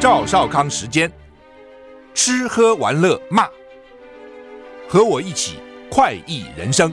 赵少康时间，吃喝玩乐骂，和我一起快意人生。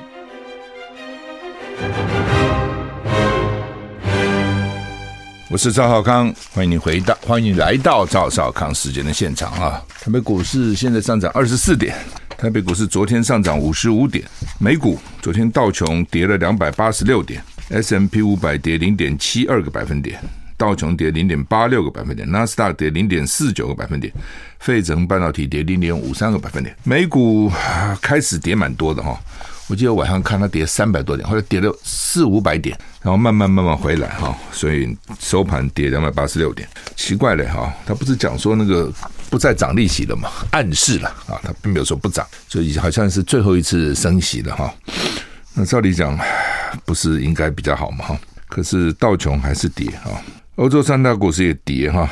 我是赵少康，欢迎你回到，欢迎你来到赵少康时间的现场啊！台北股市现在上涨二十四点，台北股市昨天上涨五十五点，美股昨天道琼跌了两百八十六点，S M P 五百跌零点七二个百分点。道琼跌零点八六个百分点，纳斯达克跌零点四九个百分点，费城半导体跌零点五三个百分点。美股开始跌蛮多的哈，我记得晚上看它跌三百多点，后来跌了四五百点，然后慢慢慢慢回来哈，所以收盘跌两百八十六点。奇怪了哈，他不是讲说那个不再涨利息了吗？暗示了啊，他并没有说不涨，所以好像是最后一次升息了哈。那照理讲不是应该比较好吗？哈，可是道琼还是跌啊。欧洲三大股市也跌哈，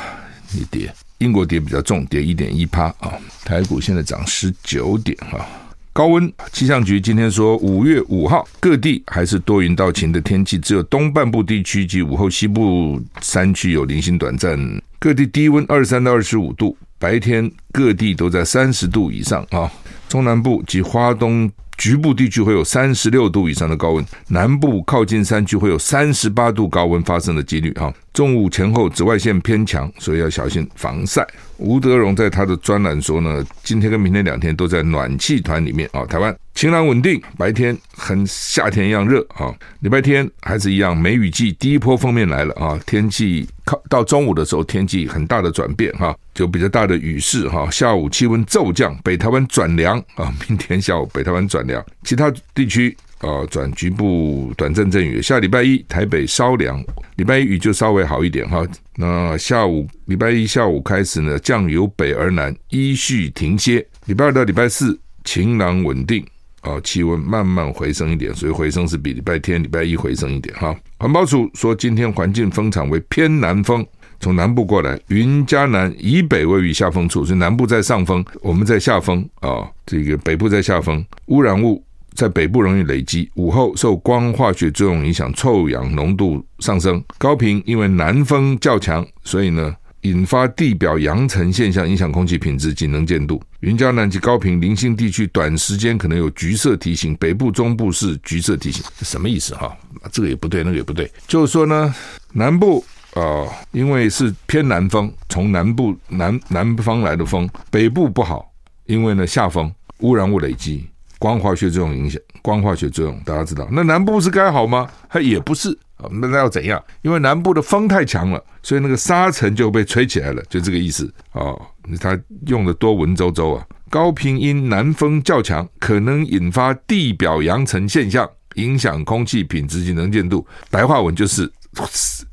也跌。英国跌比较重，跌一点一趴啊。台股现在涨十九点哈。高温，气象局今天说，五月五号各地还是多云到晴的天气，只有东半部地区及午后西部山区有零星短暂。各地低温二十三到二十五度，白天各地都在三十度以上啊。中南部及花东。局部地区会有三十六度以上的高温，南部靠近山区会有三十八度高温发生的几率哈。中午前后紫外线偏强，所以要小心防晒。吴德荣在他的专栏说呢，今天跟明天两天都在暖气团里面啊。台湾晴朗稳定，白天很夏天一样热啊。礼拜天还是一样梅雨季，第一波锋面来了啊。天气靠到中午的时候，天气很大的转变哈，就比较大的雨势哈。下午气温骤降，北台湾转凉啊。明天下午北台湾转凉，其他地区。啊，转局部短暂阵雨。下礼拜一台北稍凉，礼拜一雨就稍微好一点哈。那下午礼拜一下午开始呢，降由北而南，依序停歇。礼拜二到礼拜四晴朗稳定，啊，气温慢慢回升一点，所以回升是比礼拜天、礼拜一回升一点哈。环保署说，今天环境风场为偏南风，从南部过来，云嘉南以北位于下风处，所以南部在上风，我们在下风啊，这个北部在下风，污染物。在北部容易累积，午后受光化学作用影响，臭氧浓度上升。高频因为南风较强，所以呢引发地表扬尘现象，影响空气品质及能见度。云嘉南及高频零星地区短时间可能有橘色提醒，北部中部是橘色提醒，什么意思哈？这个也不对，那个也不对，就是说呢，南部啊、因为是偏南风，从南部南南方来的风，北部不好，因为呢下风污染物累积。光化学作用影响，光化学作用大家知道，那南部是该好吗？它也不是啊，那那要怎样？因为南部的风太强了，所以那个沙尘就被吹起来了，就这个意思啊。它用的多文绉绉啊。高频因南风较强，可能引发地表扬尘现象，影响空气品质及能见度。白话文就是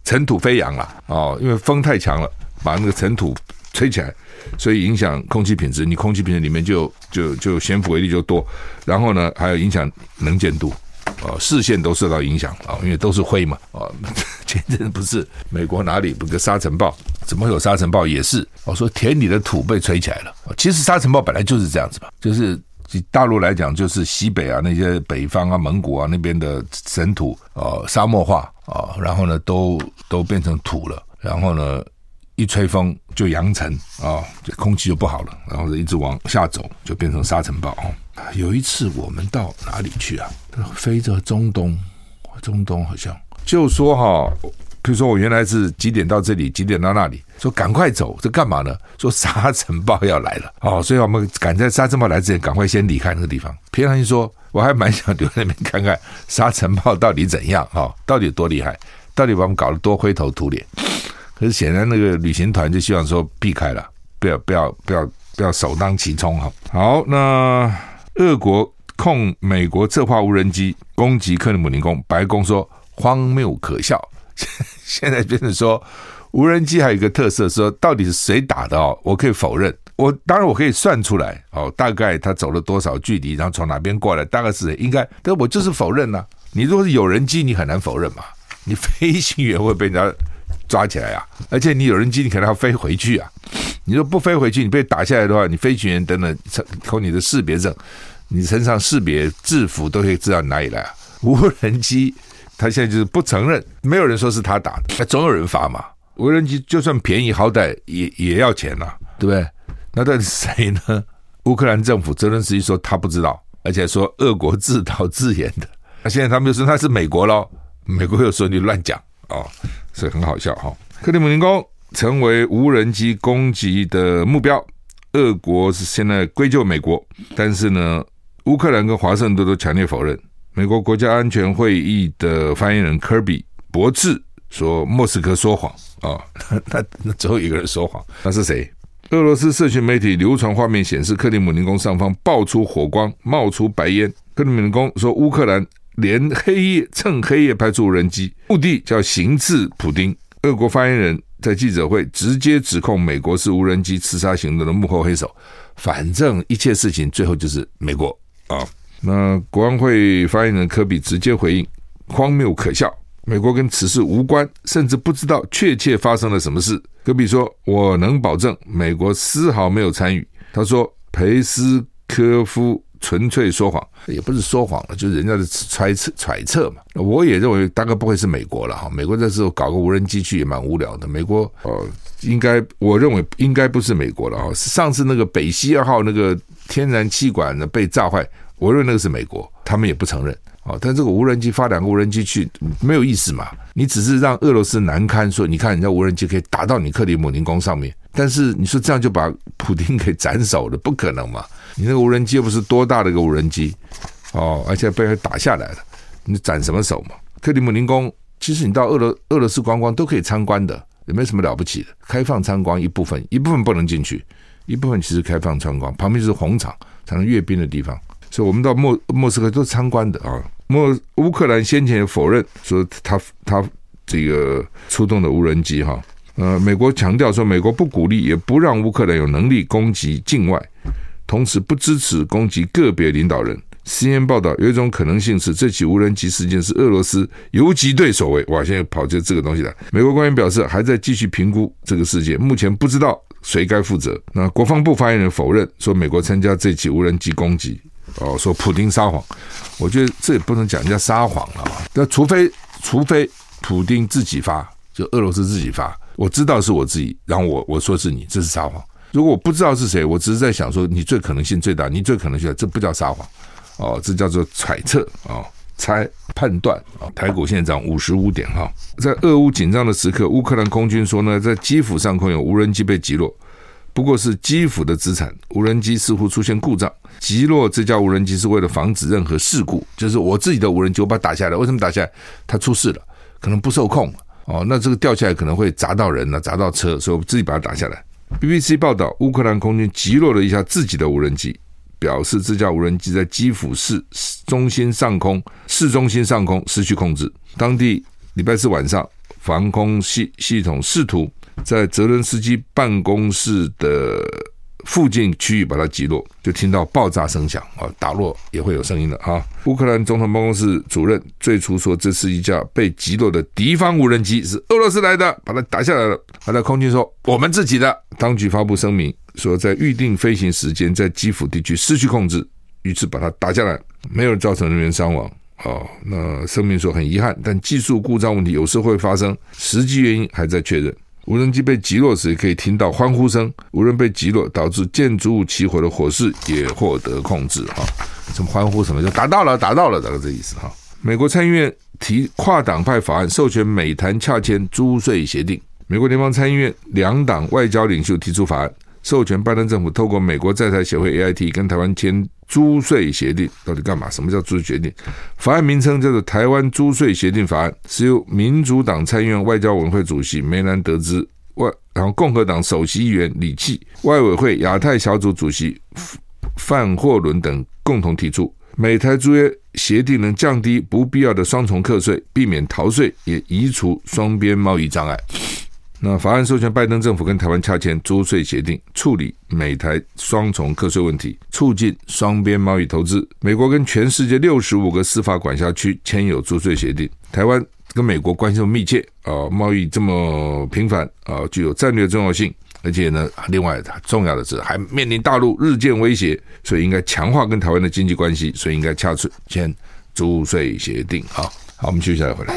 尘土飞扬了啊，因为风太强了，把那个尘土吹起来。所以影响空气品质，你空气品质里面就就就悬浮微粒就多，然后呢还有影响能见度，啊、视线都受到影响啊，因为都是灰嘛啊。前阵不是美国哪里不个沙尘暴？怎么会有沙尘暴？也是我说田里的土被吹起来了。其实沙尘暴本来就是这样子嘛，就是大陆来讲，就是西北啊那些北方啊蒙古啊那边的尘土啊、呃、沙漠化啊，然后呢都都变成土了，然后呢。一吹风就扬尘啊，这空气就不好了，然后一直往下走，就变成沙尘暴啊。有一次我们到哪里去啊？飞着中东，中东好像就说哈，比如说我原来是几点到这里，几点到那里，说赶快走，这干嘛呢？说沙尘暴要来了哦，所以我们赶在沙尘暴来之前，赶快先离开那个地方。平常心说，我还蛮想留在那边看看沙尘暴到底怎样啊，到底有多厉害，到底把我们搞得多灰头土脸。可是显然那个旅行团就希望说避开了，不要不要不要不要首当其冲哈。好，那俄国控美国策划无人机攻击克里姆林宫，白宫说荒谬可笑。现在变成说无人机还有一个特色，说到底是谁打的哦？我可以否认，我当然我可以算出来哦，大概他走了多少距离，然后从哪边过来，大概是应该，但我就是否认呢、你如果是有人机，你很难否认嘛，你飞行员会被人家。抓起来、啊！而且你有人机，你可能要飞回去啊。你说不飞回去，你被打下来的话，你飞行员等等，扣你的识别证，你身上识别制服都可以知道你哪里来啊。无人机，他现在就是不承认，没有人说是他打的，那总有人发嘛。无人机就算便宜，好歹也也要钱呐、啊，对不对？那到底是谁呢？乌克兰政府泽伦斯基说他不知道，而且说俄国自导自演的。那现在他们又说他是美国喽，美国又说你乱讲哦，是很好笑哈、哦。克里姆林宫成为无人机攻击的目标，俄国是现在归咎美国，但是呢，乌克兰跟华盛顿都强烈否认。美国国家安全会议的发言人科比博智说莫斯科说谎啊、哦，那那只有一个人说谎，那是谁？俄罗斯社群媒体流传画面显示，克里姆林宫上方爆出火光，冒出白烟。克里姆林宫说乌克兰。连黑夜趁黑夜派出无人机，目的叫行刺普丁。俄国发言人在记者会直接指控美国是无人机刺杀行动的幕后黑手。反正一切事情最后就是美国啊。那国安会发言人科比直接回应：荒谬可笑，美国跟此事无关，甚至不知道确切发生了什么事。科比说：“我能保证，美国丝毫没有参与。”他说：“裴斯科夫。”纯粹说谎，也不是说谎了，就是人家的揣测揣测嘛。我也认为大概不会是美国了哈。美国这时候搞个无人机去也蛮无聊的。美国哦，应该我认为应该不是美国了啊。上次那个北溪二号那个天然气管呢被炸坏，我认为那个是美国，他们也不承认啊。但这个无人机发两个无人机去没有意思嘛？你只是让俄罗斯难堪，说你看人家无人机可以打到你克里姆林宫上面，但是你说这样就把普丁给斩首了，不可能嘛？你那个无人机又不是多大的一个无人机哦，而且被人打下来了，你斩什么首嘛？克里姆林宫其实你到俄罗俄罗斯观光都可以参观的，也没什么了不起的，开放参观一部分，一部分不能进去，一部分其实开放参观，旁边是红场，才能阅兵的地方，所以我们到莫莫斯科都参观的啊。莫乌克兰先前也否认说他他这个出动的无人机哈，呃，美国强调说美国不鼓励也不让乌克兰有能力攻击境外。同时不支持攻击个别领导人。CNN 报道有一种可能性是，这起无人机事件是俄罗斯游击队所为。哇，现在跑出这个东西来。美国官员表示，还在继续评估这个事件，目前不知道谁该负责。那国防部发言人否认说美国参加这起无人机攻击。哦，说普丁撒谎。我觉得这也不能讲人家撒谎了。那除非除非普丁自己发，就俄罗斯自己发，我知道是我自己，然后我我说是你，这是撒谎。如果我不知道是谁，我只是在想说，你最可能性最大，你最可能性，这不叫撒谎，哦，这叫做揣测啊、哦，猜判断啊、哦。台股现在涨五十五点哈，在俄乌紧张的时刻，乌克兰空军说呢，在基辅上空有无人机被击落，不过是基辅的资产，无人机似乎出现故障，击落这架无人机是为了防止任何事故，就是我自己的无人机我把它打下来，为什么打下来？它出事了，可能不受控哦，那这个掉下来可能会砸到人了，砸到车，所以我自己把它打下来。BBC 报道，乌克兰空军击落了一下自己的无人机，表示这架无人机在基辅市中心上空、市中心上空失去控制。当地礼拜四晚上，防空系系统试图在泽伦斯基办公室的。附近区域把它击落，就听到爆炸声响啊，打落也会有声音的啊。乌克兰总统办公室主任最初说，这是一架被击落的敌方无人机，是俄罗斯来的，把它打下来了。他在空军说我们自己的。当局发布声明说，在预定飞行时间在基辅地区失去控制，于是把它打下来，没有造成人员伤亡。哦，那声明说很遗憾，但技术故障问题有时会发生，实际原因还在确认。无人机被击落时，可以听到欢呼声。无人被击落导致建筑物起火的火势也获得控制。哈，什么欢呼什么就达到了，达到了，大概这意思哈。美国参议院提跨党派法案，授权美谈洽签租税协定。美国联邦参议院两党外交领袖提出法案，授权拜登政府透过美国在台协会 AIT 跟台湾签。租税协定到底干嘛？什么叫租税协定？法案名称叫做《台湾租税协定法案》，是由民主党参议院外交委员会主席梅兰德兹外，然后共和党首席议员李契、外委会亚太小组主席范霍伦等共同提出。美台租约协定能降低不必要的双重课税，避免逃税，也移除双边贸易障碍。那法案授权拜登政府跟台湾洽签租税协定，处理美台双重课税问题，促进双边贸易投资。美国跟全世界六十五个司法管辖区签有租税协定。台湾跟美国关系这么密切啊，贸易这么频繁啊，具有战略重要性。而且呢，另外重要的是还面临大陆日渐威胁，所以应该强化跟台湾的经济关系，所以应该洽签租税协定。好，好，我们接下来回来。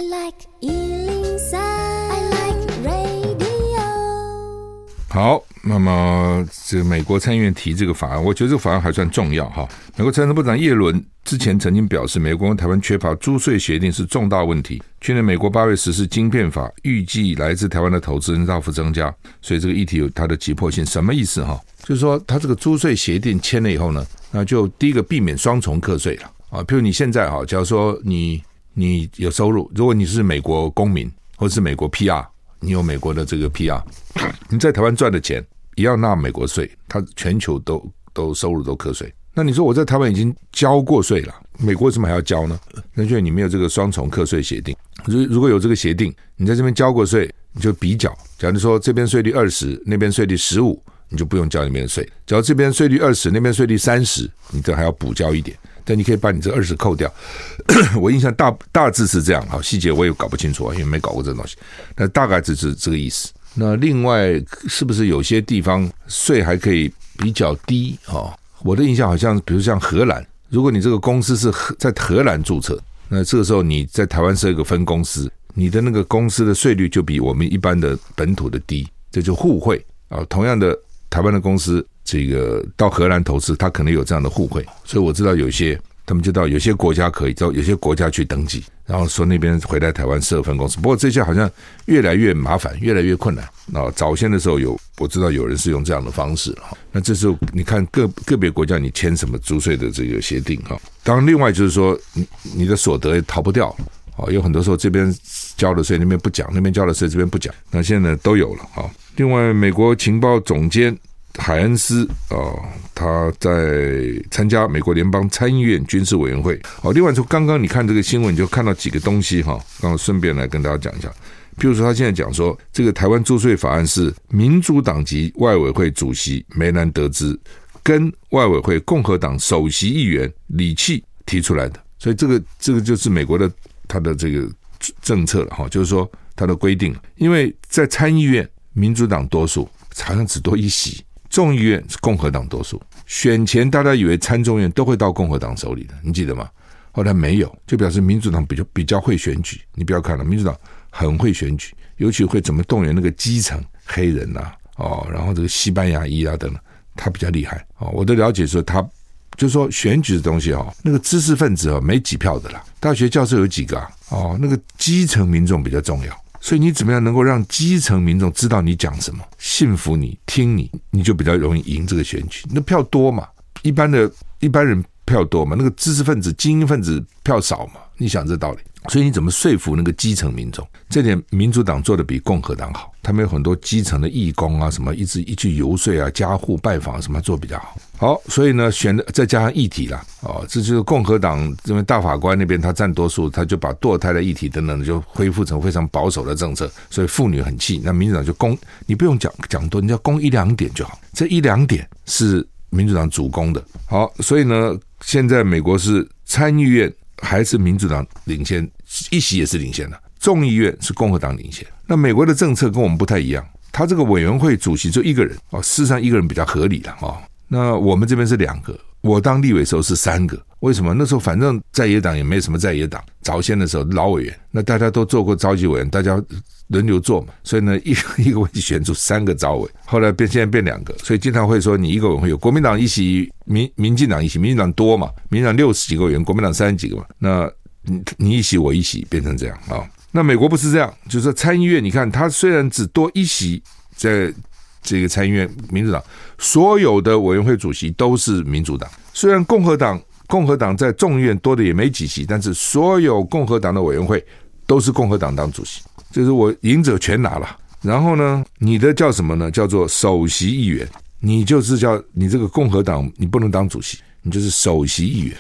好，那么这个美国参议院提这个法案，我觉得这个法案还算重要哈。美国财政部长叶伦之前曾经表示，美国跟台湾缺乏租税协定是重大问题。去年美国八月实施晶片法，预计来自台湾的投资人大幅增加，所以这个议题有它的急迫性。什么意思哈？就是说，他这个租税协定签了以后呢，那就第一个避免双重课税了啊。譬如你现在哈，假如说你你有收入，如果你是美国公民或者是美国 PR。你有美国的这个 PR，你在台湾赚的钱也要纳美国税，它全球都都收入都课税。那你说我在台湾已经交过税了，美国为什么还要交呢？那就你没有这个双重课税协定。如如果有这个协定，你在这边交过税，你就比较。假如说这边税率二十，那边税率十五，你就不用交那边的税。假如这边税率二十，那边税率三十，你这还要补交一点。但你可以把你这二十扣掉，我印象大大致是这样，好，细节我也搞不清楚啊，因为没搞过这东西。那大概就是这个意思。那另外是不是有些地方税还可以比较低啊？我的印象好像，比如像荷兰，如果你这个公司是荷在荷兰注册，那这个时候你在台湾设一个分公司，你的那个公司的税率就比我们一般的本土的低，这就互惠啊。同样的，台湾的公司。这个到荷兰投资，他可能有这样的互惠，所以我知道有些他们就到有些国家可以到有些国家去登记，然后说那边回来台湾设分公司。不过这些好像越来越麻烦，越来越困难。那早先的时候有我知道有人是用这样的方式哈。那这时候你看个个别国家你签什么租税的这个协定哈？当然另外就是说你你的所得也逃不掉啊，有很多时候这边交了税那边不讲，那边交了税这边不讲。那现在都有了啊。另外美国情报总监。海恩斯啊、哦，他在参加美国联邦参议院军事委员会。好，另外说，刚刚你看这个新闻，你就看到几个东西哈。刚刚顺便来跟大家讲一下，譬如说，他现在讲说，这个台湾租税法案是民主党籍外委会主席梅兰德兹跟外委会共和党首席议员李契提出来的，所以这个这个就是美国的他的这个政策了哈，就是说他的规定，因为在参议院民主党多数，好像只多一席。众议院是共和党多数，选前大家以为参众院都会到共和党手里的，你记得吗？后来没有，就表示民主党比较比较会选举。你不要看了，民主党很会选举，尤其会怎么动员那个基层黑人呐、哦，然后这个西班牙裔啊等等，他比较厉害哦。我的了解说，他就说选举的东西哦，那个知识分子哦没几票的啦，大学教授有几个啊？哦，那个基层民众比较重要。所以你怎么样能够让基层民众知道你讲什么，信服你，听你，你就比较容易赢这个选举。那票多嘛，一般的一般人票多嘛，那个知识分子、精英分子票少嘛。你想这道理，所以你怎么说服那个基层民众？这点民主党做的比共和党好，他们有很多基层的义工啊，什么一直一去游说啊，家户拜访什么做比较好。好，所以呢，选的再加上议题啦，哦，这就是共和党因为大法官那边他占多数，他就把堕胎的议题等等就恢复成非常保守的政策，所以妇女很气。那民主党就攻，你不用讲讲多，你要攻一两点就好。这一两点是民主党主攻的。好，所以呢，现在美国是参议院。还是民主党领先，一席也是领先的。众议院是共和党领先。那美国的政策跟我们不太一样，他这个委员会主席就一个人哦，事实上一个人比较合理了哦。那我们这边是两个，我当立委时候是三个。为什么？那时候反正在野党也没什么在野党，早先的时候老委员，那大家都做过召集委员，大家。轮流做嘛，所以呢，一个一个会选出三个招委，后来变现在变两个，所以经常会说你一个委员会有国民党一席，民民进党一席，民进党多嘛，民进党六十几个委员，国民党三十几个嘛，那你你一席我一席变成这样啊、那美国不是这样，就是说参议院，你看他虽然只多一席，在这个参议院民主党所有的委员会主席都是民主党，虽然共和党共和党在众议院多的也没几席，但是所有共和党的委员会都是共和党当主席。就是我赢者全拿了，然后呢，你的叫什么呢？叫做首席议员，你就是叫你这个共和党，你不能当主席，你就是首席议员，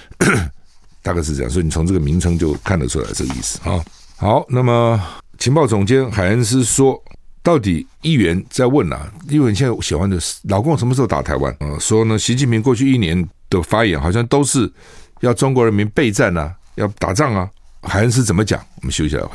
大概是这样。所以你从这个名称就看得出来这个意思啊。好，那么情报总监海恩斯说，到底议员在问啊，议员现在喜欢的是老共什么时候打台湾？啊，说呢，习近平过去一年的发言好像都是要中国人民备战啊，要打仗啊。海恩斯怎么讲？我们休息一下会。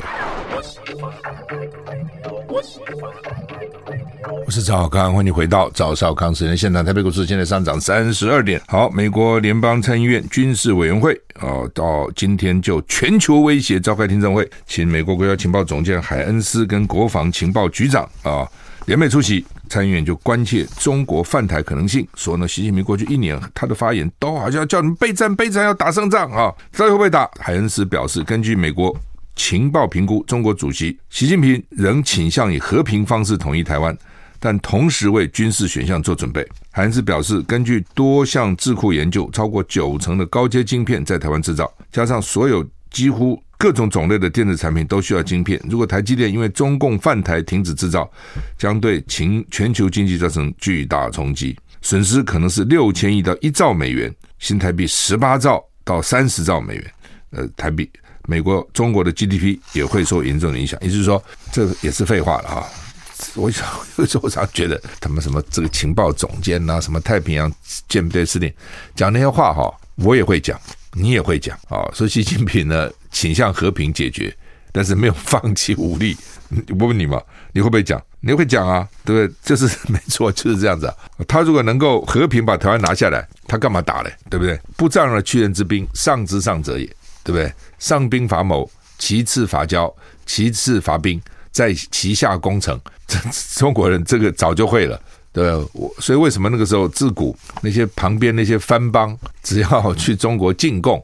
我是赵少康，欢迎回到赵少康时间现场。台北股市现在上涨三十二点。好，美国联邦参议院军事委员会啊，到今天就全球威胁召开听证会，请美国国家情报总监海恩斯跟国防情报局长啊联袂出席，参议院就关切中国犯台可能性，说呢，习近平过去一年他的发言都好像叫你们备战备战，要打胜仗啊，到底会不会打？海恩斯表示，根据美国情报评估，中国主席习近平仍倾向以和平方式统一台湾，但同时为军事选项做准备。海恩斯表示，根据多项智库研究，超过九成的高阶晶片在台湾制造，加上所有几乎。各种种类的电子产品都需要晶片。如果台积电因为中共犯台停止制造，将对全全球经济造成巨大冲击，损失可能是六千亿到一兆美元，新台币十八兆到三十兆美元。呃，台币，美国、中国的 GDP 也会受严重的影响。也就是说，这也是废话了啊！我想有时候我常觉得他们什么这个情报总监呐，什么太平洋舰队司令讲那些话哈，我也会讲。你也会讲啊，说习近平呢倾向和平解决，但是没有放弃武力。我问你嘛，你会不会讲？你会讲啊，对不对？就是没错，就是这样子啊。他如果能够和平把台湾拿下来，他干嘛打嘞？对不对？不仗而屈人之兵，上之上者也，对不对？上兵伐谋，其次伐交，其次伐兵，在其下攻城。这中国人这个早就会了。对，我所以为什么那个时候自古那些旁边那些藩邦，只要去中国进贡，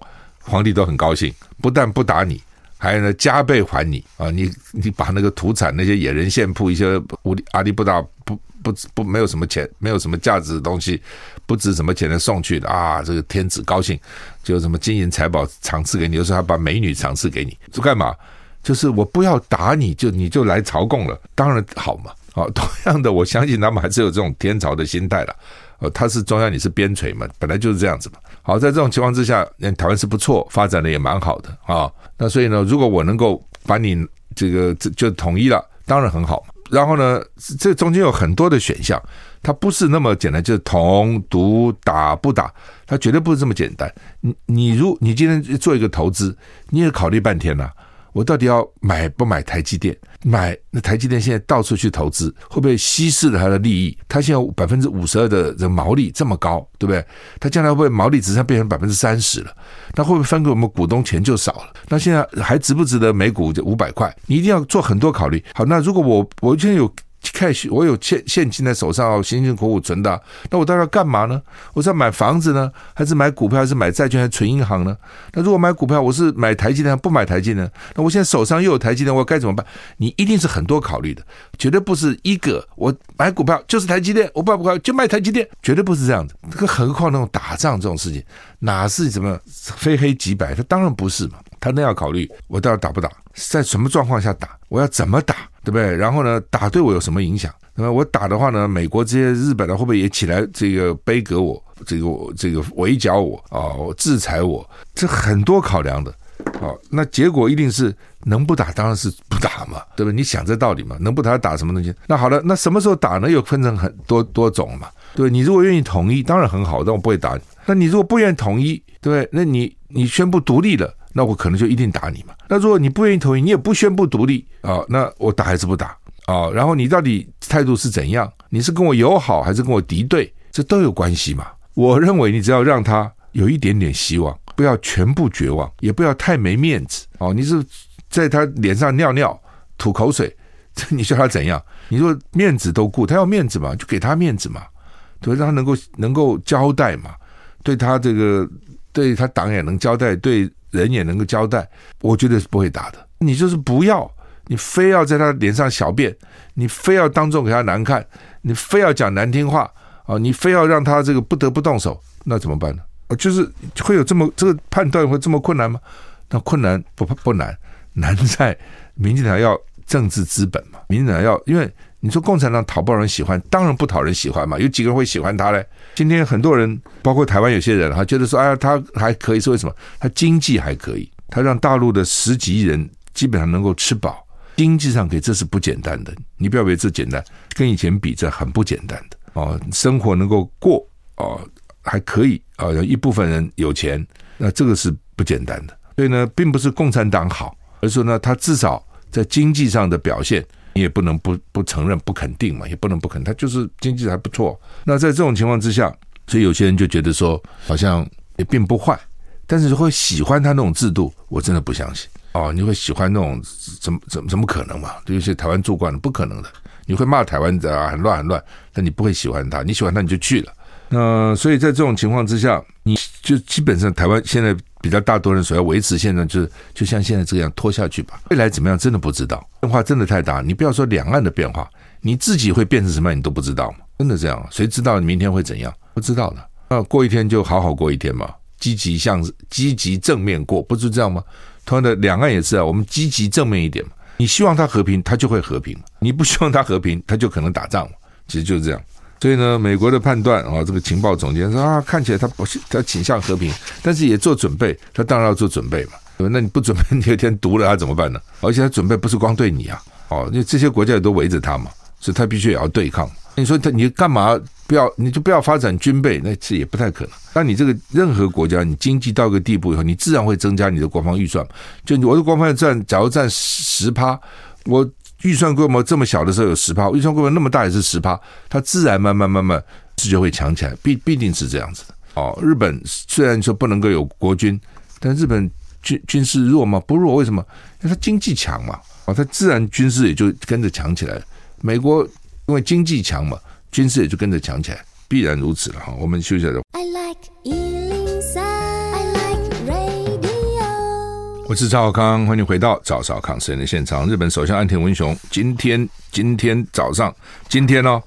皇帝都很高兴，不但不打你，还有呢加倍还你啊！你你把那个土产那些野人献铺一些无阿里不达不不不没有什么钱，没有什么价值的东西，不值什么钱的送去的啊！这个天子高兴，就什么金银财宝赏赐给你，有时候还把美女赏赐给你，这干嘛？就是我不要打你就你就来朝贡了，当然好嘛。啊，同样的，我相信他们还是有这种天朝的心态了。呃，他是中央，你是边陲嘛，本来就是这样子嘛。好，在这种情况之下，那台湾是不错，发展的也蛮好的啊。那所以呢，如果我能够把你这个就就统一了，当然很好。然后呢，这中间有很多的选项，它不是那么简单，就是统、独、打不打，它绝对不是这么简单。你你如你今天做一个投资，你也考虑半天了。我到底要买不买台积电？买那台积电现在到处去投资，会不会稀释了它的利益？它现在百分之五十二的这毛利这么高，对不对？它将来会不会毛利只剩变成百分之三十了？那会不会分给我们股东钱就少了？那现在还值不值得每股就五百块？你一定要做很多考虑。好，那如果我我现在有。cash，我有现现金在手上，辛辛苦苦存的，那我到底要干嘛呢？我是要买房子呢，还是买股票，还是买债券，还是存银行呢？那如果买股票，我是买台积电，不买台积电？那我现在手上又有台积电，我该怎么办？你一定是很多考虑的，绝对不是一个我买股票就是台积电，我不买股票就卖台积电，绝对不是这样子。更何况那种打仗这种事情，哪是什么非黑即白？他当然不是嘛。他那要考虑，我到底打不打，在什么状况下打，我要怎么打，对不对？然后呢，打对我有什么影响？那么我打的话呢，美国这些日本的会不会也起来这个杯葛我，这个这个围剿我啊，我制裁我？这很多考量的。好，那结果一定是能不打当然是不打嘛，对不对？你想这道理嘛？能不打打什么东西？那好了，那什么时候打呢？又分成很多多种嘛，对，你如果愿意统一，当然很好，但我不会打你。那你如果不愿意统一，对？那你你宣布独立了。那我可能就一定打你嘛。那如果你不愿意同意，你也不宣布独立啊，那我打还是不打啊？然后你到底态度是怎样？你是跟我友好还是跟我敌对？这都有关系嘛。我认为你只要让他有一点点希望，不要全部绝望，也不要太没面子哦。你是在他脸上尿尿、吐口水，你叫他怎样？你说面子都顾，他要面子嘛，就给他面子嘛，对，让他能够能够交代嘛，对他这个对他党也能交代，对。人也能够交代，我觉得是不会打的。你就是不要，你非要在他脸上小便，你非要当众给他难看，你非要讲难听话啊，你非要让他这个不得不动手，那怎么办呢？就是会有这么这个判断会这么困难吗？那困难不不难，难在民进党要政治资本嘛，民进党要因为。你说共产党讨不讨人喜欢？当然不讨人喜欢嘛。有几个人会喜欢他嘞？今天很多人，包括台湾有些人哈，觉得说，哎呀，他还可以，是为什么？他经济还可以，他让大陆的十几亿人基本上能够吃饱，经济上可以，这是不简单的。你不要以为这简单，跟以前比，这很不简单的哦。生活能够过哦，还可以啊，有一部分人有钱，那这个是不简单的。所以呢，并不是共产党好，而是呢，他至少在经济上的表现。你也不能不不承认、不肯定嘛，也不能不肯，他就是经济还不错。那在这种情况之下，所以有些人就觉得说，好像也并不坏，但是会喜欢他那种制度，我真的不相信。哦，你会喜欢那种怎么怎么怎么可能嘛？对有些台湾住惯了，不可能的。你会骂台湾的啊，很乱很乱，但你不会喜欢他，你喜欢他你就去了。那、所以在这种情况之下，你就基本上台湾现在比较大多人所要维持现在就是就像现在这样拖下去吧。未来怎么样真的不知道，变化真的太大。你不要说两岸的变化，你自己会变成什么样你都不知道嘛？真的这样？谁知道你明天会怎样？不知道的。那过一天就好好过一天嘛，积极向积极正面过，不是这样吗？同样的，两岸也是啊，我们积极正面一点嘛。你希望它和平，它就会和平；你不希望它和平，它就可能打仗。其实就是这样。所以呢，美国的判断啊，这个情报总监说啊，看起来他不是他倾向和平，但是也做准备。他当然要做准备嘛。那你不准备，你有一天毒了他怎么办呢？而且他准备不是光对你啊，哦，因为这些国家也都围着他嘛，所以他必须也要对抗。你说他你干嘛不要？你就不要发展军备，那这也不太可能。那你这个任何国家，你经济到一个地步以后，你自然会增加你的国防预算。就我的国防预算，假如占十趴，我预算规模这么小的时候有十趴，预算规模那么大也是十趴，它自然慢慢慢慢是就会强起来，必必定是这样子的。哦，日本虽然说不能够有国军，但日本军军事弱吗？不弱，为什么？因为它经济强嘛，哦，它自然军事也就跟着强起来。美国。因为经济强嘛，军事也就跟着强起来，必然如此了哈。我们休息一下。I like 我是赵康，欢迎回到赵少康私人的现场。日本首相岸田文雄今天今天早上今天哦，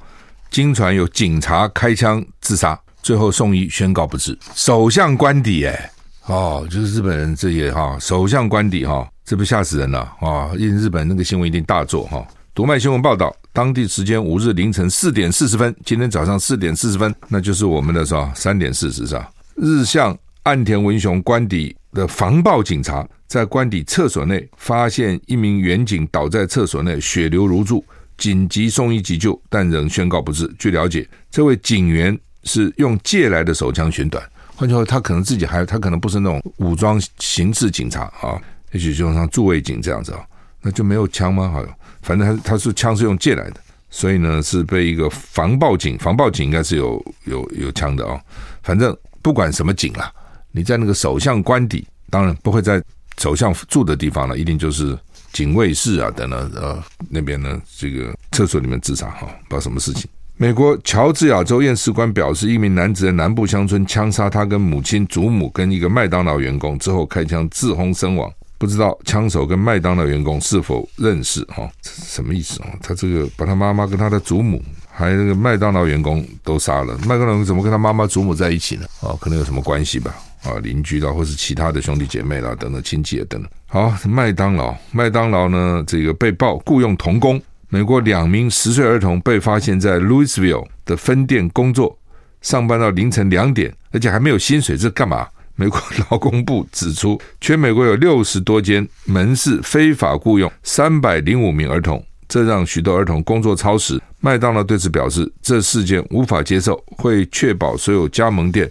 经传有警察开枪自杀，最后送医宣告不治。首相官邸哎，哦，就是日本人这些哈，首相官邸哈，这不吓死人了啊！因日本那个新闻一定大作哈。读卖新闻报道，当地时间五日凌晨四点四十分，今天早上四点四十分，那就是我们的是吧三点四十是吧？日向岸田文雄官邸的防暴警察在官邸厕所内发现一名员警倒在厕所内，血流如注，紧急送医急救，但仍宣告不治。据了解，这位警员是用借来的手枪寻短，换句话说，他可能自己还他可能不是那种武装刑事警察啊，也许就像驻卫警这样子啊，那就没有枪吗？好。反正他他是枪是用借来的，所以呢是被一个防暴警，防暴警应该是有有有枪的哦。反正不管什么警啊，你在那个首相官邸，当然不会在首相住的地方了，一定就是警卫室啊等等呃那边呢这个厕所里面自杀哈，不知道什么事情。美国乔治亚州验尸官表示，一名男子在南部乡村枪杀他跟母亲、祖母跟一个麦当劳员工之后开枪自轰身亡。不知道枪手跟麦当劳员工是否认识？哈，什么意思啊？他这个把他妈妈跟他的祖母，还有那个麦当劳员工都杀了，麦当劳怎么跟他妈妈、祖母在一起呢？哦，可能有什么关系吧？啊，邻居啦，或是其他的兄弟姐妹啦，等等亲戚啊，等等。好，麦当劳，麦当劳呢，这个被曝雇佣童工，美国两名十岁儿童被发现在 Louisville 的分店工作，上班到凌晨两点，而且还没有薪水，这干嘛？美国劳工部指出，全美国有六十多间门市非法雇佣三百零五名儿童，这让许多儿童工作超时。麦当劳对此表示，这事件无法接受，会确保所有加盟店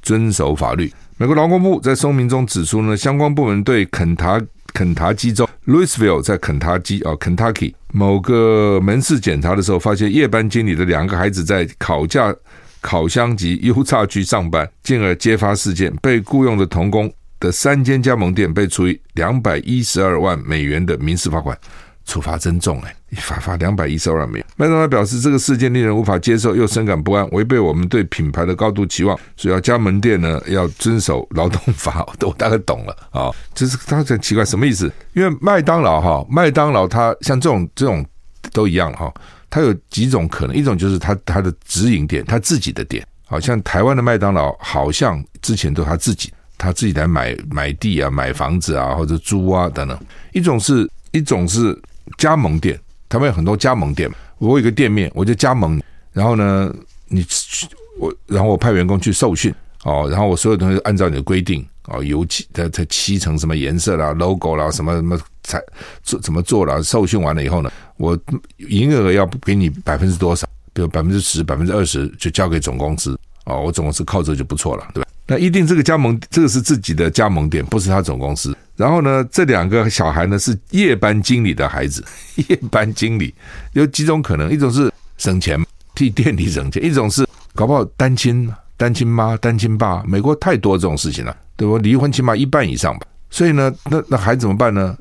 遵守法律。美国劳工部在声明中指出呢，相关部门对肯塔肯塔基州 Louisville 在肯塔基啊 Kentucky 某个门市检查的时候，发现夜班经理的两个孩子在烤架。烤箱及油炸区上班，进而揭发事件。被雇佣的童工的三间加盟店被处以两百一十二万美元的民事罚款，处罚真重哎！一罚罚两百一十二万美元。麦当劳表示，这个事件令人无法接受，又深感不安，违背我们对品牌的高度期望。所以要加盟店呢，要遵守劳动法。我大概懂了啊，就是他很奇怪什么意思？因为麦当劳哈，麦当劳它像这种这种都一样哈。它有几种可能，一种就是他他的直营店，他自己的店，好像台湾的麦当劳，好像之前都他自己，他自己来买买地啊，买房子啊，或者租啊等等。一种是一种是加盟店，他们有很多加盟店，我有个店面，我就加盟，然后呢，你去我然后我派员工去受训哦，然后我所有东西按照你的规定。哦，油漆它它漆成什么颜色啦，logo 啦，什么什么才做怎么做了？受训完了以后呢，我营业额要给你百分之多少？比如百分之十、百分之二十，就交给总公司。哦，我总公司靠这就不错了，对吧？那一定这个加盟，这个是自己的加盟店，不是他总公司。然后呢，这两个小孩呢是夜班经理的孩子，夜班经理有几种可能：一种是省钱，替店里省钱；一种是搞不好单亲。单亲妈、单亲爸，美国太多这种事情了，对吧？离婚起码一半以上吧，所以呢，那那孩子怎么办呢？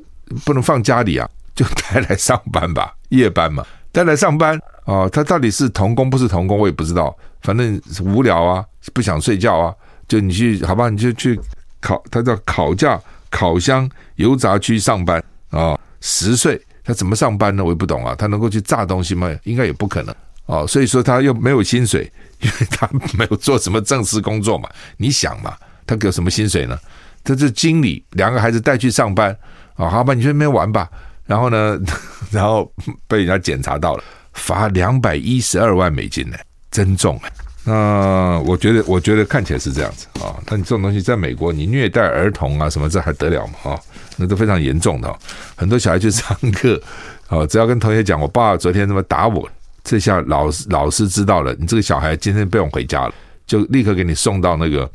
不能放家里啊，就带来上班吧，夜班嘛，带来上班啊。他到底是童工不是童工，我也不知道。反正无聊啊，不想睡觉啊，就你去好吧，你就去考，他叫考驾烤箱油炸区上班啊。十岁他怎么上班呢？我也不懂啊。他能够去炸东西吗？应该也不可能哦。所以说他又没有薪水，因为他没有做什么正式工作嘛。你想嘛，他给什么薪水呢？他是经理，两个孩子带去上班啊，好吧，你去那边玩吧。然后呢，然后被人家检查到了，罚两百一十二万美金呢，真重啊！那我觉得，我觉得看起来是这样子啊。但你这种东西在美国，你虐待儿童啊什么，这还得了嘛？啊，那都非常严重的。很多小孩去上课，哦，只要跟同学讲，我爸昨天他妈打我，这下老师老师知道了，你这个小孩今天不用回家了，就立刻给你送到那个。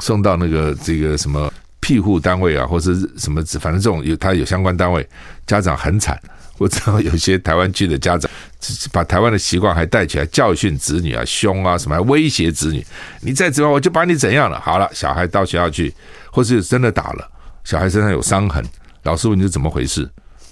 送到那个这个什么庇护单位啊，或者是什么，反正这种有他有相关单位，家长很惨。我知道有些台湾去的家长，把台湾的习惯还带起来，教训子女啊，凶啊，什么还威胁子女，你再怎么我就把你怎样了。好了，小孩到学校去，或是真的打了，小孩身上有伤痕，老师问你是怎么回事？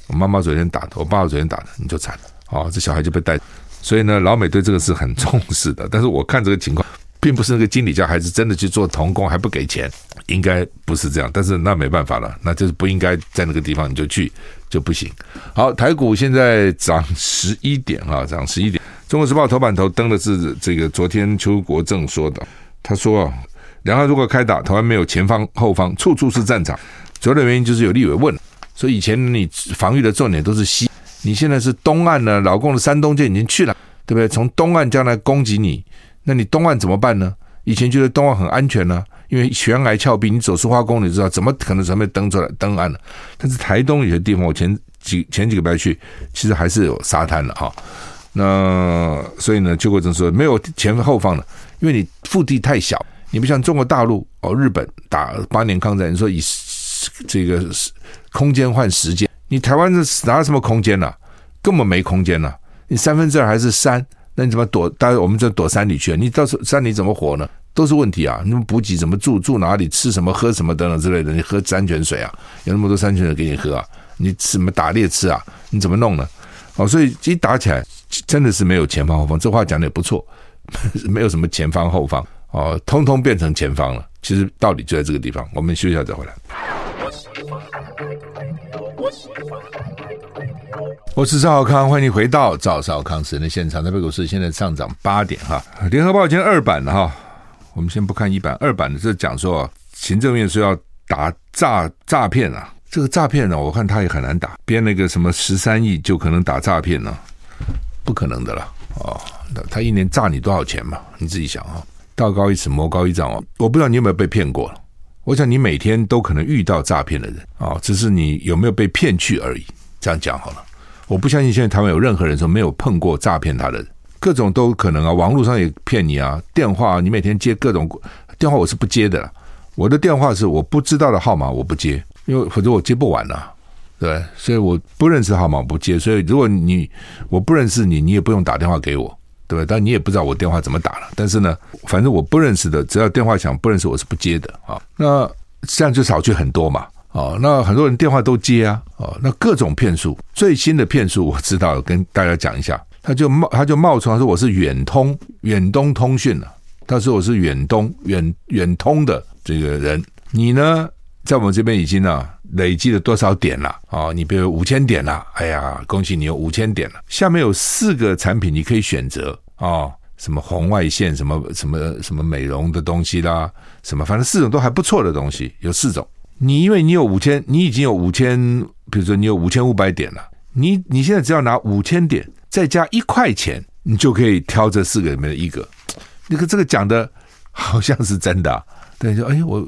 我妈妈昨天打的，我爸爸昨天打的，你就惨了。哦，这小孩就被带。所以呢，老美对这个是很重视的。但是我看这个情况。并不是那个经理叫孩子真的去做童工还不给钱，应该不是这样。但是那没办法了，那就是不应该在那个地方你就去就不行。好，台股现在涨十一点啊，涨十一点。中国时报头版头登的是这个昨天邱国正说的，他说啊，两岸如果开打，台湾没有前方后方，处处是战场。主要的原因就是有立委问，所以以前你防御的重点都是西，你现在是东岸呢，老共的山东舰已经去了，对不对？从东岸将来攻击你。那你东岸怎么办呢？以前觉得东岸很安全呢、因为悬崖峭壁，你走出花公你知道怎么可能准备登出来登岸呢？但是台东有些地方，我前几前几个礼拜去，其实还是有沙滩的哈。那所以呢，邱国正说没有前后方的，因为你腹地太小，你不像中国大陆哦，日本打八年抗战，你说以这个空间换时间，你台湾是哪有什么空间呢、根本没空间呢、你三分之二还是山。那你怎么躲？当然我们就躲山里去了。你到山里怎么活呢？都是问题啊！你们补给怎么住？住哪里？吃什么？喝什么？等等之类的。你喝山泉水啊？有那么多山泉水给你喝啊？你怎么打猎吃啊？你怎么弄呢？哦，所以一打起来，真的是没有前方后方。这话讲的也不错，没有什么前方后方哦，通通变成前方了。其实道理就在这个地方。我们休息一下再回来。我是赵少康，欢迎回到赵少康时间的现场。台北股市现在上涨八点哈。联合报今天二版的哈，我们先不看一版，二版的这讲说行政院说要打诈诈骗啊，这个诈骗呢，我看他也很难打，编那个什么十三亿就可能打诈骗呢，不可能的了哦。他一年诈你多少钱嘛？你自己想啊，道高一尺，魔高一丈哦。我不知道你有没有被骗过，我想你每天都可能遇到诈骗的人啊，只是你有没有被骗去而已。这样讲好了。我不相信现在台湾有任何人说没有碰过诈骗他的人，各种都可能啊，网络上也骗你啊，电话你每天接各种电话，我是不接的。我的电话是我不知道的号码，我不接，因为否则我接不完了，对，所以我不认识号码不接。所以如果你我不认识你，你也不用打电话给我，对吧？但你也不知道我电话怎么打了。但是呢，反正我不认识的，只要电话响不认识我是不接的啊。那这样就少去很多嘛。哦，那很多人电话都接啊，哦，那各种骗术，最新的骗术我知道，跟大家讲一下。他就冒，他就冒充说我是远通，远东通讯了。他说我是远东远远通的这个人，你呢，在我们这边已经啊累积了多少点了？哦，你比如五千点了，哎呀，恭喜你有五千点了。下面有四个产品你可以选择哦，什么红外线，什么什么什么美容的东西啦，什么反正四种都还不错的东西，有四种。你因为你有五千，你已经有五千，比如说你有五千五百点了，你你现在只要拿五千点再加一块钱，你就可以挑这四个里面的一个。那个这个讲的好像是真的，对，就哎我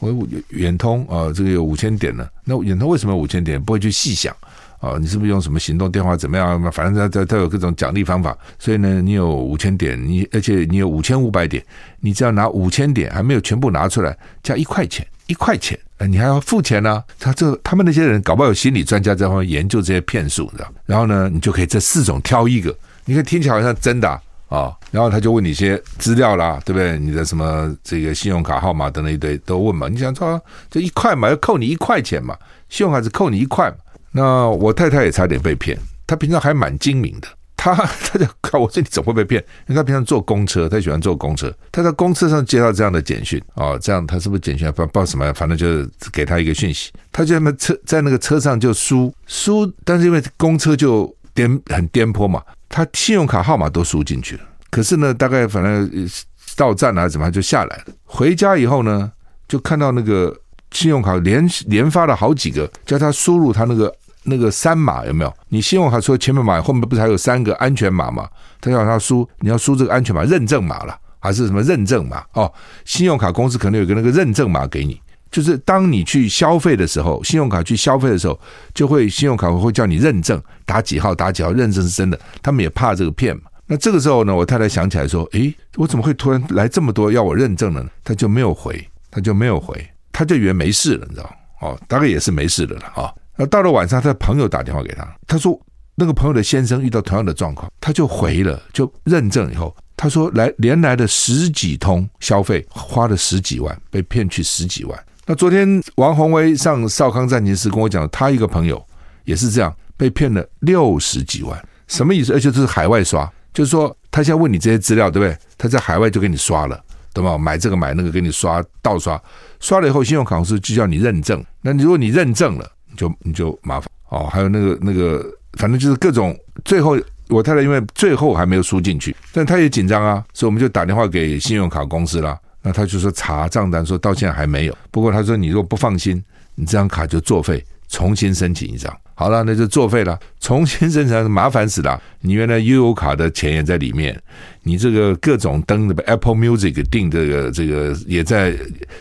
我我远通啊，这个有五千点呢，那远通为什么五千点？不会去细想啊，你是不是用什么行动电话怎么样？反正它它它有各种奖励方法，所以呢，你有五千点，你而且你有五千五百点，你只要拿五千点，还没有全部拿出来，加一块钱，一块钱。哎，你还要付钱呢、他这他们那些人搞不好有心理专家在旁边研究这些骗术，知道？然后呢，你就可以这四种挑一个，你看听起来好像真的、啊，然后他就问你一些资料啦，对不对？你的什么这个信用卡号码等等一堆都问嘛。你想说这一块嘛，要扣你一块钱嘛，信用卡只扣你一块嘛。那我太太也差点被骗，她平常还蛮精明的，她 她就看我说你怎么会被骗？因为她平常坐公车，她喜欢坐公车，她在公车上接到这样的简讯啊，这样她是不是简讯？不知道什么，反正就是给她一个讯息，她就在那车在那个车上就输输，但是因为公车就颠很颠簸嘛。他信用卡号码都输进去了，可是呢，大概反正到站还是怎么就下来了。回家以后呢，就看到那个信用卡连连发了好几个，叫他输入他那个那个三码有没有？你信用卡除了前面码，后面不是还有三个安全码吗？他要他输，你要输这个安全码认证码了，还是什么认证码？哦，信用卡公司可能有个那个认证码给你。就是当你去消费的时候，信用卡去消费的时候，就会信用卡会叫你认证，打几号打几号，认证是真的。他们也怕这个骗嘛。那这个时候呢，我太太想起来说：“诶，我怎么会突然来这么多要我认证呢？”他就没有回，他就没有回，他就以为没事了，你知道？哦，大概也是没事的了啊。那到了晚上，他的朋友打电话给他，他说那个朋友的先生遇到同样的状况，他就回了，就认证以后。他说来连来的十几通消费，花了十几万，被骗去十几万。那昨天王鸿薇上少康战情室跟我讲，他一个朋友也是这样被骗了六十几万，什么意思？而且这是海外刷，就是说他现在问你这些资料，对不对？他在海外就给你刷了，懂吗？买这个买那个给你刷盗刷，刷了以后信用卡公司就叫你认证。那你如果你认证了，你就你就麻烦哦。还有那个那个，反正就是各种。最后我太太因为最后还没有输进去，但他也紧张啊，所以我们就打电话给信用卡公司了。那他就说查账单，说到现在还没有。不过他说，你如果不放心，你这张卡就作废，重新申请一张。好了，那就作废了，重新申请麻烦死了。你原来悠游卡的钱也在里面，你这个各种登 Apple Music 订这个这个也在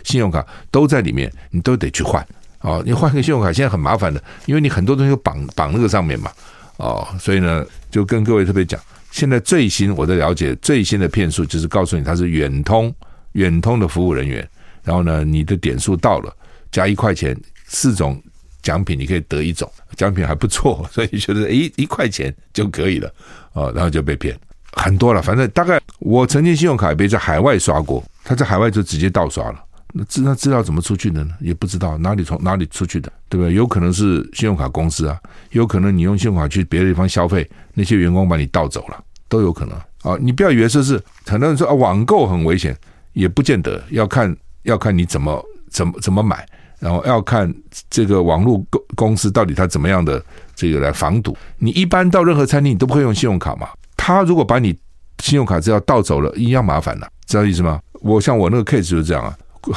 信用卡都在里面，你都得去换哦。你换个信用卡现在很麻烦的，因为你很多东西都绑绑那个上面嘛哦，所以呢，就跟各位特别讲，现在最新我的了解最新的骗术就是告诉你它是远通。远通的服务人员，然后呢，你的点数到了，加一块钱，四种奖品你可以得一种，奖品还不错，所以你觉得一一块钱就可以了，哦，然后就被骗很多了。反正大概我曾经信用卡也被在海外刷过，他在海外就直接盗刷了，那资那资料怎么出去的呢？也不知道哪里从哪里出去的，对不对？有可能是信用卡公司啊，有可能你用信用卡去别的地方消费，那些员工把你盗走了，都有可能啊。你不要以为说是很多人说啊，网购很危险。也不见得要看，要看你怎么怎么怎么买，然后要看这个网络公公司到底他怎么样的这个来防堵。你一般到任何餐厅，你都不会用信用卡嘛？他如果把你信用卡资料盗走了，一样麻烦了，知道意思吗？我像我那个 case 就是这样啊。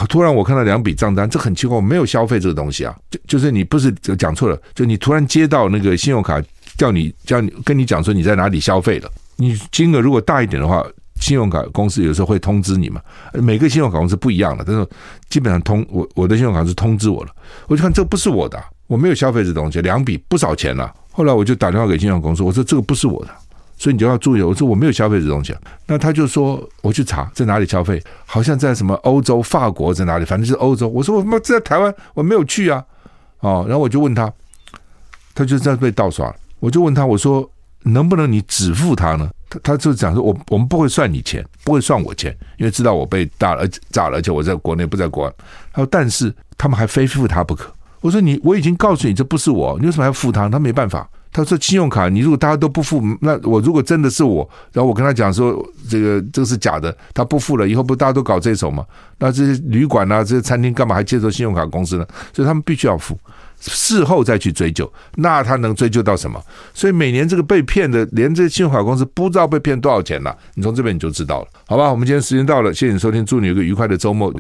突然我看到两笔账单，这很奇怪，我没有消费这个东西啊。就就是你不是讲错了，就你突然接到那个信用卡叫你叫你跟你讲说你在哪里消费了，你金额如果大一点的话。信用卡公司有时候会通知你嘛，每个信用卡公司不一样的，但是基本上通我我的信用卡是通知我了，我就看这不是我的，我没有消费这东西，两笔不少钱了。后来我就打电话给信用公司，我说这个不是我的，所以你就要注意。我说我没有消费这东西，那他就说我去查在哪里消费，好像在什么欧洲法国在哪里，反正是欧洲。我说我他妈在台湾我没有去啊，哦，然后我就问他，他就在被盗刷了，我就问他我说能不能你只付他呢？他他就讲说，我我们不会算你钱，不会算我钱，因为知道我被炸了，炸了，而且我在国内不在国外。他说，但是他们还非付他不可。我说你，我已经告诉你这不是我，你为什么还要付他？他没办法。他说信用卡，你如果大家都不付，那我如果真的是我，然后我跟他讲说这个这个是假的，他不付了，以后不大家都搞这种吗？那这些旅馆啊，这些餐厅干嘛还接受信用卡公司呢？所以他们必须要付。事后再去追究，那他能追究到什么？所以每年这个被骗的，连这信用卡公司不知道被骗多少钱了。你从这边你就知道了，好吧？我们今天时间到了，谢谢你收听，祝你有个愉快的周末。